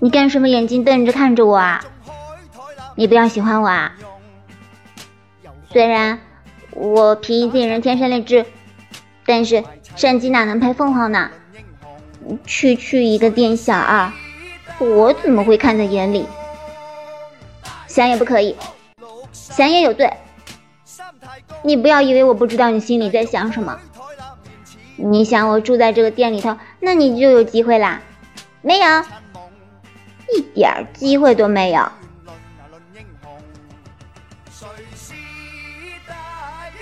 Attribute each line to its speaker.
Speaker 1: 你干什么？眼睛瞪着看着我啊！你不要喜欢我啊！虽然我皮贱人天生丽质，但是山鸡哪能配凤凰呢？区区一个店小二，我怎么会看在眼里？想也不可以，想也有罪。你不要以为我不知道你心里在想什么。你想我住在这个店里头那你就有机会啦。没有一点机会都没有。谁是大英